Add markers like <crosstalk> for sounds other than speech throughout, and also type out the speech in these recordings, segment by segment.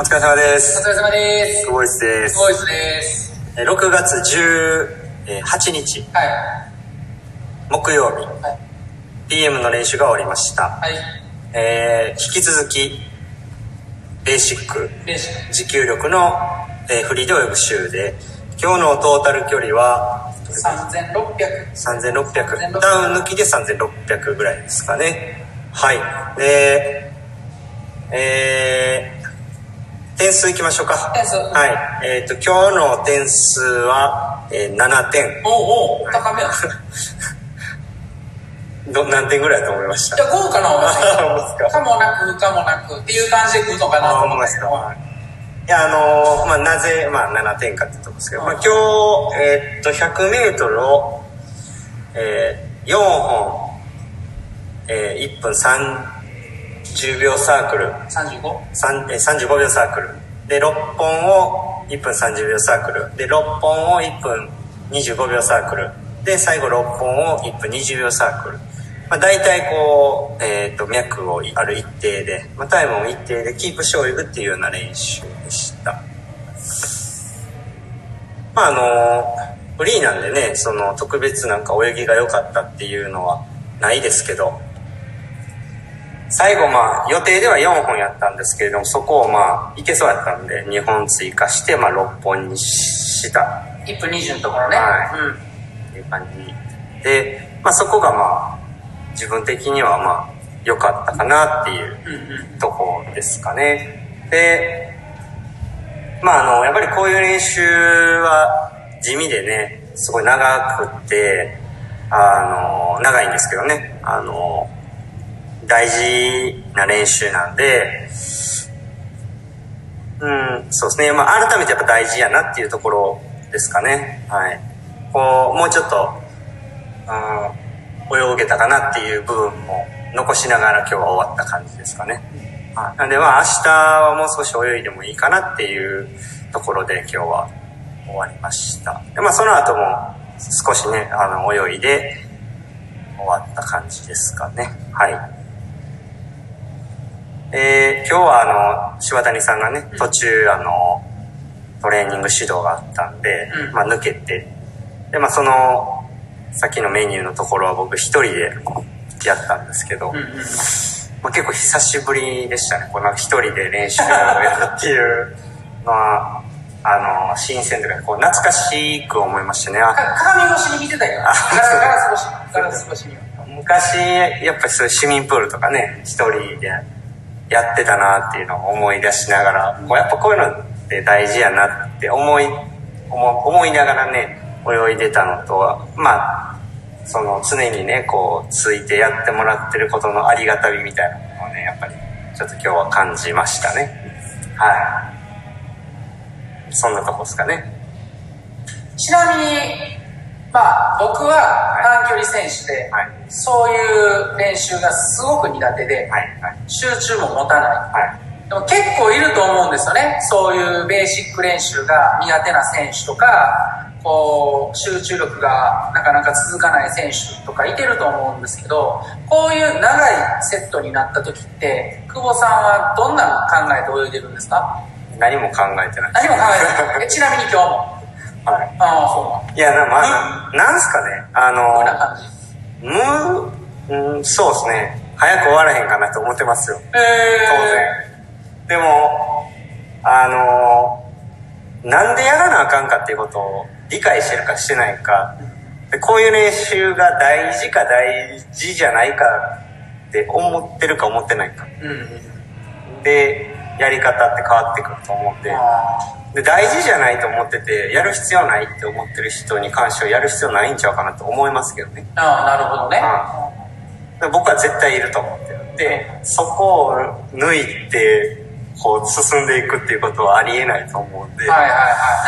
お疲れ様ですお疲れ様です。久保井ですボイスです。えー6月18日はい。木曜日はい。PM の練習が終わりました、はい。えー引き続きベーシック練習。持久力の、えーフリーで泳ぐ週で今日のトータル距離は3600。3600ダウン抜きで3600ぐらいですかねはいでえー、点数いきましょうか。点数。はい。えっ、と今日の点数は、えー7点。おうおう、高めや。<laughs> ど何点ぐらいだと思いました？じゃあ、豪華なおあほんまですか。かもなく、かもなくっていう感じで来るのかなとあほんまですけど。いやあのーまあなぜ、まあ、7点かってとこですけど、まあ、今日、えーっと 100m を、えー4本、えー1分30秒サークル。35? 3えー35秒サークル。で6本を1分30秒サークル。で6本を1分25秒サークル。で最後6本を1分20秒サークル、まあ、大体こう、えー、と脈をある一定で、まあ、タイムを一定でキープして泳ぐっていうような練習でした。まああのフリーなんでねその特別なんか泳ぎが良かったっていうのはないですけど最後まあ予定では4本やったんですけれどもそこをまあいけそうやったんで2本追加してまあ6本にした1分20のところね。はうん。っていう感じで、まあ、そこがまあ自分的にはまあ良かったかなっていう。とこですかねでまああのやっぱりこういう練習は地味でねすごい長くってあの長いんですけどねあの大事な練習なんでうんそうですね。まあ改めてやっぱ大事やなっていうところですかね。はい。こうもうちょっと、うん、泳げたかなっていう部分も残しながら今日は終わった感じですかね。はい。なんでまあ明日はもう少し泳いでもいいかなっていうところで今日は終わりました。でまあその後も少しねあの泳いで終わった感じですかね。はい。えー今日はあの柴谷さんがね途中あのトレーニング指導があったんで、うんまあ、抜けてでまあそのさっきのメニューのところは僕一人でやったんですけど、うんうん。まあ、結構久しぶりでしたねこうなんか一人で練習をやるっていうのはあの新鮮というかこう懐かしく思いましたね鏡越しに見てたよ。ガラス越し。に。昔やっぱりそういう市民プールとかね一人でやってたなっていうのを思い出しながらこうやっぱこういうのって大事やなって思い思思いながらね泳いでたのとはまあその常にねこうついてやってもらってることのありがたみみたいなものをねやっぱりちょっと今日は感じましたね。はい。そんなとこですかね。ちなみに、まあ、僕は短距離選手で、はいそういう練習がすごく苦手で、はいはい集中も持たない。はいでも結構いると思うんですよね。そういうベーシック練習が苦手な選手とか、こう、集中力がなかなか続かない選手とかいてると思うんですけど、こういう長いセットになった時って、久保さんはどんな考えで泳いでるんですか？何も考えてない何も考えてない。えちなみに今日も。はい。ああ、そういやなまあななんすかね？あのこんな感じ。むうんそうですね。早く終わらへんかなと思ってますよ。え当然。でもあのなんでやらなあかんかっていうことを理解してるかしてないか。でこういう練習が大事か大事じゃないかって思ってるか思ってないか。ー、うん。でやり方って変わってくると思うんで。あで大事じゃないと思っててやる必要ないって思ってる人に関してはやる必要ないんちゃうかなと思いますけどね。ーあー、なるほどね。で僕は絶対いると思ってるんでそこを抜いてこう進んでいくっていうことはありえないと思うんで、はいはいは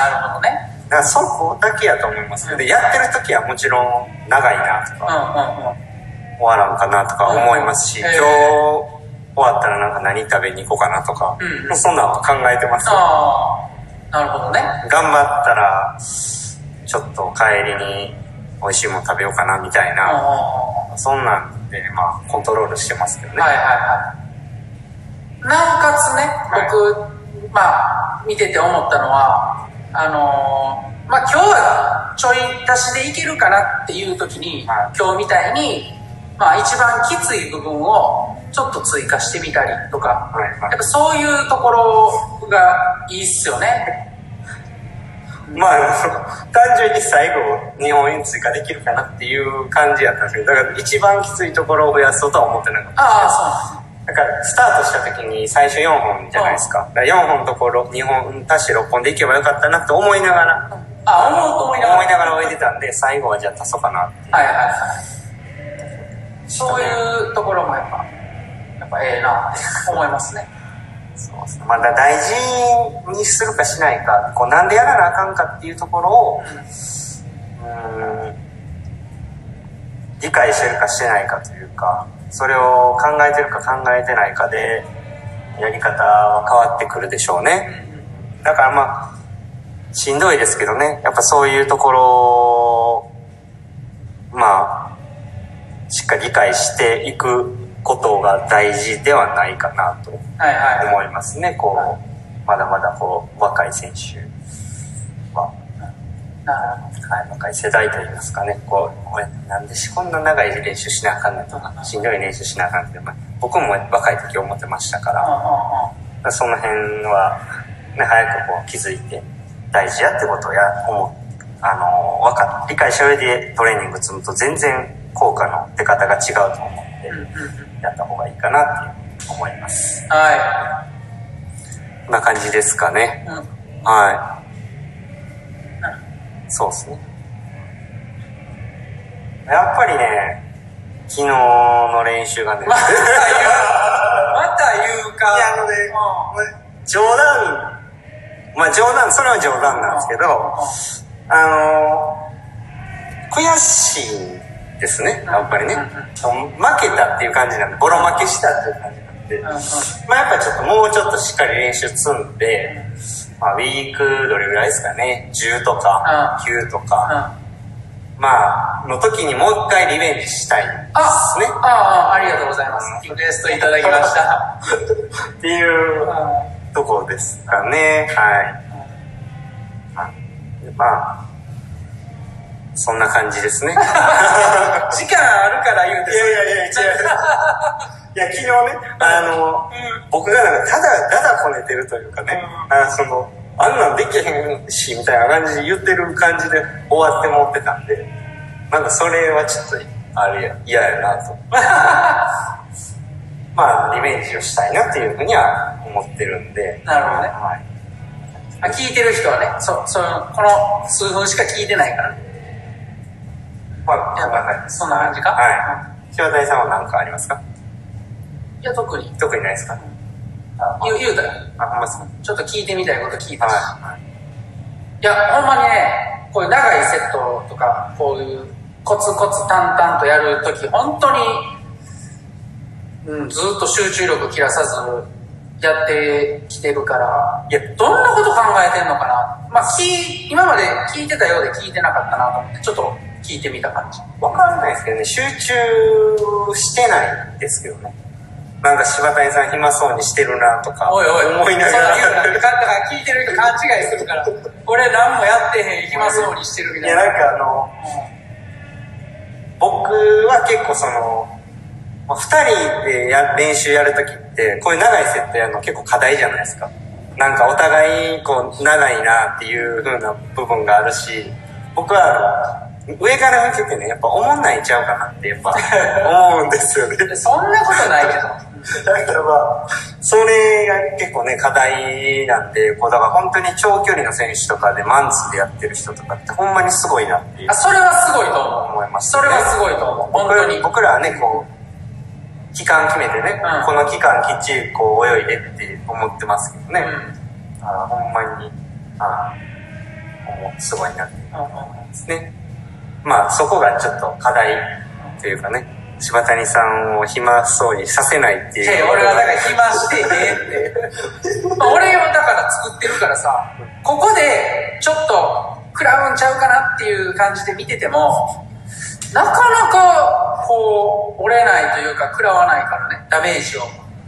い。なるほどね。だからそこだけやと思います。でやってる時はもちろん長いなとうんか、うんうん。終わらんかなとか思いますし、うん今日終わったらなんか何食べに行こうかなとか、そんなんは考えてますよ。ああ、なるほどね。頑張ったらちょっと帰りに美味しいもの食べようかなみたいな、うん。そんなんでまあコントロールしてますけどね、はいはいはい。なおかつね、はい。僕、まあ見てて思ったのはあのーまあ今日はちょい足しでいけるかなっていう時に、はい。今日みたいにまあ一番きつい部分をちょっと追加してみたりとか、はいはい。やっぱそういうところがいいっすよね。まあ、単純に最後、日本に追加できるかなっていう感じやったんですけど、だから一番きついところを増やそうとは思ってなかった。ああだから、スタートした時に最初4本じゃないですか。だから4本のところ、2本足して6本でいけばよかったなと思いながら、そうあ思うと思いながら。思いながら置いてたんで、最後はじゃあ足そうかなっていう。はいはいはい。そういうところもやっぱやっぱええなって思いますねそうですね。まだ大事にするかしないか、こうなんでやらなあかんかっていうところを、うん、理解してるかしてないかというか、それを考えてるか考えてないかで、やり方は変わってくるでしょうね。だからまあ、しんどいですけどね、やっぱそういうところを、まあ、しっかり理解していくことが大事ではないかなとはいはい思いますね。こう、まだまだこう、若い選手は、はい、若い世代といいますかね、こう、俺なんでしこんな長い練習しなあかんねんとか、しんどい練習しなあかんって、まあ、僕も若い時思ってましたから、その辺は、ね、早くこう気づいて大事やってことをや思うあのわか理解した上でトレーニング積むと全然効果の出方が違うと思ってやった方がいいかなっていう思います。はこんな感じですかね。い、うん、はい。そうですね。やっぱりね昨日の練習がね。また言う。また言うか。いやあのね冗談。まあ冗談それは冗談なんですけど。あの悔しいですね。やっぱりね。負けたっていう感じなんでボロ負けしたっていう感じなんで。まあやっぱちょっともうちょっとしっかり練習積んで、まあ、ウィークどれぐらいですかね。10とか9とか、まあの時にもう一回リベンジしたいですね。あああありがとうございます。リクエストいただきました。っていうところですかね。はい。あまあそんな感じですね。<laughs> 時間あるから言うていやいやいや違ういや昨日ねあの、僕がなんかただだだこねてるというかね、あそのあんなんできへんしみたいな感じで言ってる感じで終わって持ってたんでなんかそれはちょっとあれや嫌やなと。<laughs> まあリベンジをしたいなっていうふうには思ってるんで。なるほどね。はい。あ聞いてる人はねそそのこの数分しか聞いてないからねまあやっぱそんな感じか？はい。塩谷さんは何かありますか？いや特に。特にないですか？言う言うたら。あほんまですか？ちょっと聞いてみたいこと聞いたし、はい。いや、ほんまにね、こういう長いセットとか、こういうコツコツ淡々とやるとき、本当に、うん、ずっと集中力切らさずやってきてるから、いや。どんなこと考えてんのかな。まあ、聞い今まで聞いてたようで聞いてなかったなと思って、ちょっと聞いてみた感じ。わかんないですけどね、集中してないですけどね。なんか柴谷さん暇そうにしてるなとか、おいおい、思いながら。そんな言うなだから聞いてる人勘違いするから、俺何もやってへん、暇そうにしてるみいや、たいな。なんかあの、僕は結構その、まあ二人でや練習やるときって、こういう長いセットやるの結構課題じゃないですか。なんかお互いこう長いなっていう風な部分があるし、僕はあの、上から見ててね、やっぱ思んないんちゃうかなってやっぱ <laughs> 思うんですよね。そんなことないけど。だからまあ、それが結構ね、課題なんで、こう、だから本当に長距離の選手とかでマンツーでやってる人とかってほんまにすごいなっていうあ、それはすごいと思う。思います、それはすごいと思う。本当に。僕僕らはね、こう、期間決めてね、うんこの期間きっちりこう泳いでって思ってますけどね、うんあほんまに、あすごいなって思いますね。まあ、そこがちょっと課題というかね、柴谷さんを暇そうにさせないっていう。俺はだから暇してねって。<laughs> まあ俺はだから作ってるからさ、ここでちょっと食らうんちゃうかなっていう感じで見てても、なかなかこう折れないというか食らわないからね、ダメージを。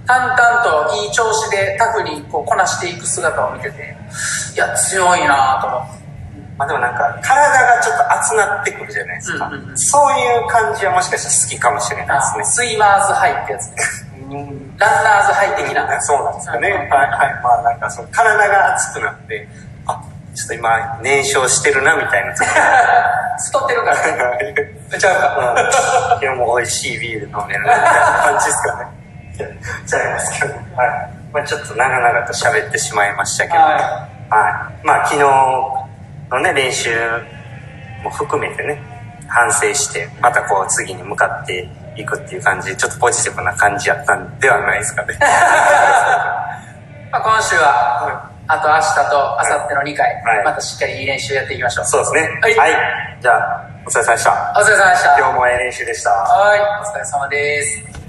淡々といい調子でタフにこうこなしていく姿を見てていや強いなと思ってまあでもなんか、体がちょっと熱なってくるじゃないですか。うんうんうんそういう感じはもしかしたら好きかもしれないですね。スイマーズハイってやつランナーズハイ的なそうなんですかね。うんはいはい。まあなんかその体が熱くなって、あ、ちょっと今燃焼してるなみたいな時太ってるからねが。<laughs> ちゃうか。うん。今日も美味しいビール飲めるなみたいな感じですかね。ちゃいますけど。はい。まあちょっと長々と喋ってしまいましたけど。ははい。まあ昨日のね、練習も含めてね、反省して、またこう次に向かっていくっていう感じで、ちょっとポジティブな感じやったんではないですかね。<laughs> まあ、今週は、あと明日と明後日の2回、はいまたしっかりいい練習やっていきましょう。そうですね。はいはい。じゃあ、お疲れ様でした。お疲れ様でした。今日もええ練習でした。はい、お疲れ様です。